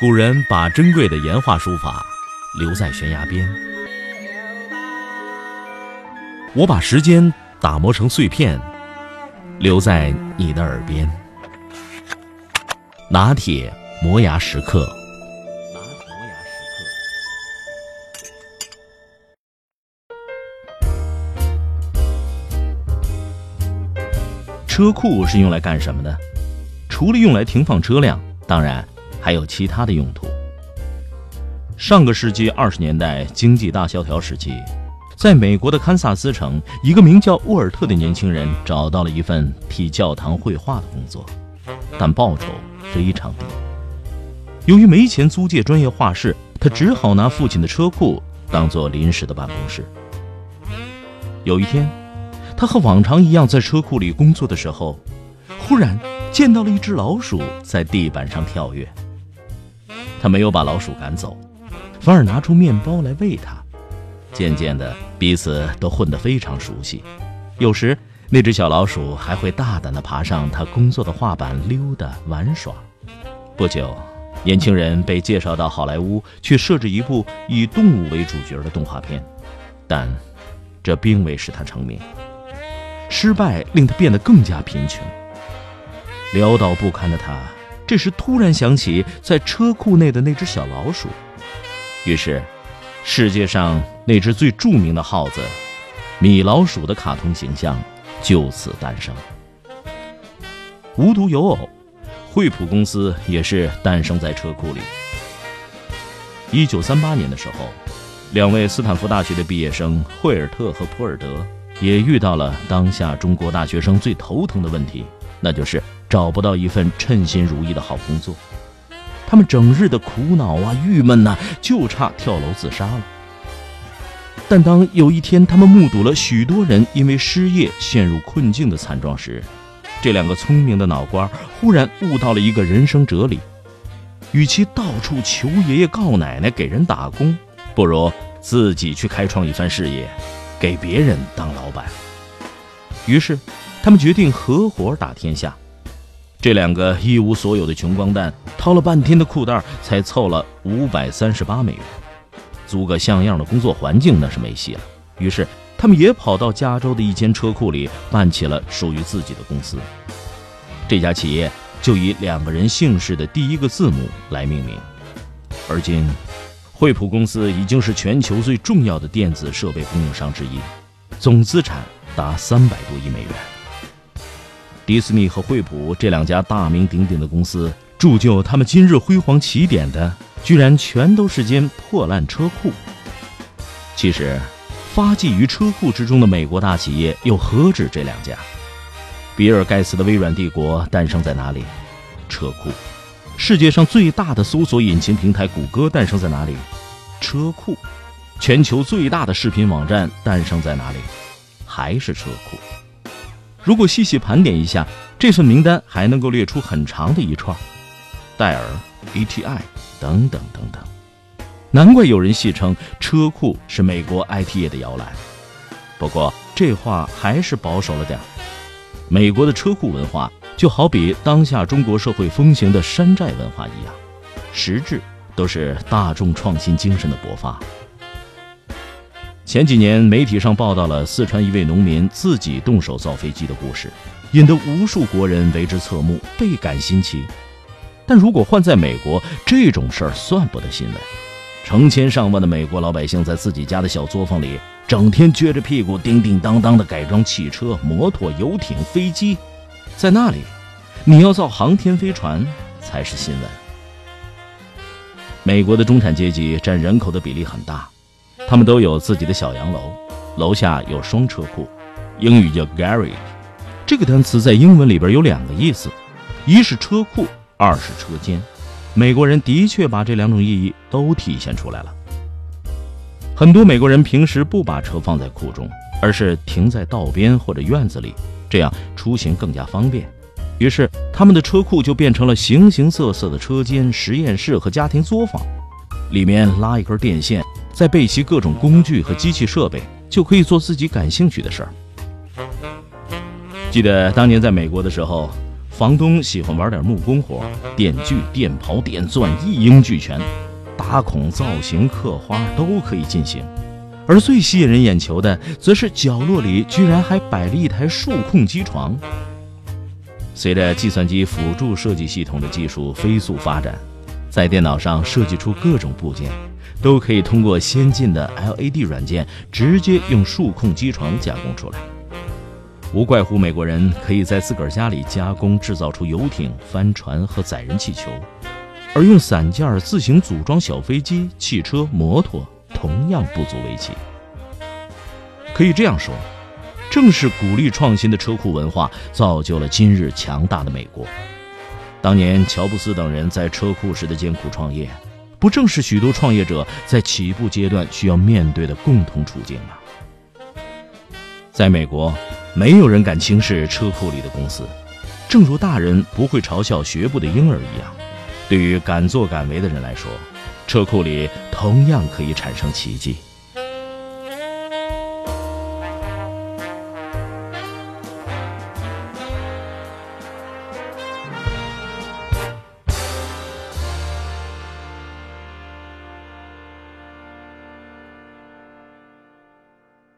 古人把珍贵的岩画书法留在悬崖边，我把时间打磨成碎片，留在你的耳边。拿铁磨牙时刻。车库是用来干什么的？除了用来停放车辆，当然还有其他的用途。上个世纪二十年代经济大萧条时期，在美国的堪萨斯城，一个名叫沃尔特的年轻人找到了一份替教堂绘画的工作，但报酬非常低。由于没钱租借专业画室，他只好拿父亲的车库当做临时的办公室。有一天。他和往常一样在车库里工作的时候，忽然见到了一只老鼠在地板上跳跃。他没有把老鼠赶走，反而拿出面包来喂它。渐渐的，彼此都混得非常熟悉。有时，那只小老鼠还会大胆地爬上他工作的画板溜达玩耍。不久，年轻人被介绍到好莱坞去设置一部以动物为主角的动画片，但这并未使他成名。失败令他变得更加贫穷，潦倒不堪的他，这时突然想起在车库内的那只小老鼠，于是，世界上那只最著名的耗子——米老鼠的卡通形象就此诞生。无独有偶，惠普公司也是诞生在车库里。一九三八年的时候，两位斯坦福大学的毕业生惠尔特和普尔德。也遇到了当下中国大学生最头疼的问题，那就是找不到一份称心如意的好工作。他们整日的苦恼啊、郁闷呐，就差跳楼自杀了。但当有一天他们目睹了许多人因为失业陷入困境的惨状时，这两个聪明的脑瓜忽然悟到了一个人生哲理：与其到处求爷爷告奶奶给人打工，不如自己去开创一番事业。给别人当老板，于是他们决定合伙打天下。这两个一无所有的穷光蛋掏了半天的裤袋，才凑了五百三十八美元，租个像样的工作环境那是没戏了。于是他们也跑到加州的一间车库里办起了属于自己的公司。这家企业就以两个人姓氏的第一个字母来命名。而今。惠普公司已经是全球最重要的电子设备供应商之一，总资产达三百多亿美元。迪斯尼和惠普这两家大名鼎鼎的公司，铸就他们今日辉煌起点的，居然全都是间破烂车库。其实，发迹于车库之中的美国大企业又何止这两家？比尔·盖茨的微软帝国诞生在哪里？车库。世界上最大的搜索引擎平台谷歌诞生在哪里？车库。全球最大的视频网站诞生在哪里？还是车库。如果细细盘点一下，这份名单还能够列出很长的一串。戴尔、E.T.I. 等等等等。难怪有人戏称车库是美国 IT 业的摇篮。不过这话还是保守了点。美国的车库文化。就好比当下中国社会风行的山寨文化一样，实质都是大众创新精神的勃发。前几年媒体上报道了四川一位农民自己动手造飞机的故事，引得无数国人为之侧目，倍感新奇。但如果换在美国，这种事儿算不得新闻。成千上万的美国老百姓在自己家的小作坊里，整天撅着屁股叮叮当当的改装汽车、摩托、游艇、飞机。在那里，你要造航天飞船才是新闻。美国的中产阶级占人口的比例很大，他们都有自己的小洋楼，楼下有双车库，英语叫 garage。这个单词在英文里边有两个意思，一是车库，二是车间。美国人的确把这两种意义都体现出来了。很多美国人平时不把车放在库中，而是停在道边或者院子里。这样出行更加方便，于是他们的车库就变成了形形色色的车间、实验室和家庭作坊。里面拉一根电线，再备齐各种工具和机器设备，就可以做自己感兴趣的事儿。记得当年在美国的时候，房东喜欢玩点木工活，电锯、电刨、电钻一应俱全，打孔、造型、刻花都可以进行。而最吸引人眼球的，则是角落里居然还摆了一台数控机床。随着计算机辅助设计系统的技术飞速发展，在电脑上设计出各种部件，都可以通过先进的 LED 软件直接用数控机床加工出来。无怪乎美国人可以在自个儿家里加工制造出游艇、帆船和载人气球，而用散件自行组装小飞机、汽车、摩托。同样不足为奇。可以这样说，正是鼓励创新的车库文化，造就了今日强大的美国。当年乔布斯等人在车库时的艰苦创业，不正是许多创业者在起步阶段需要面对的共同处境吗？在美国，没有人敢轻视车库里的公司，正如大人不会嘲笑学步的婴儿一样。对于敢作敢为的人来说。车库里同样可以产生奇迹。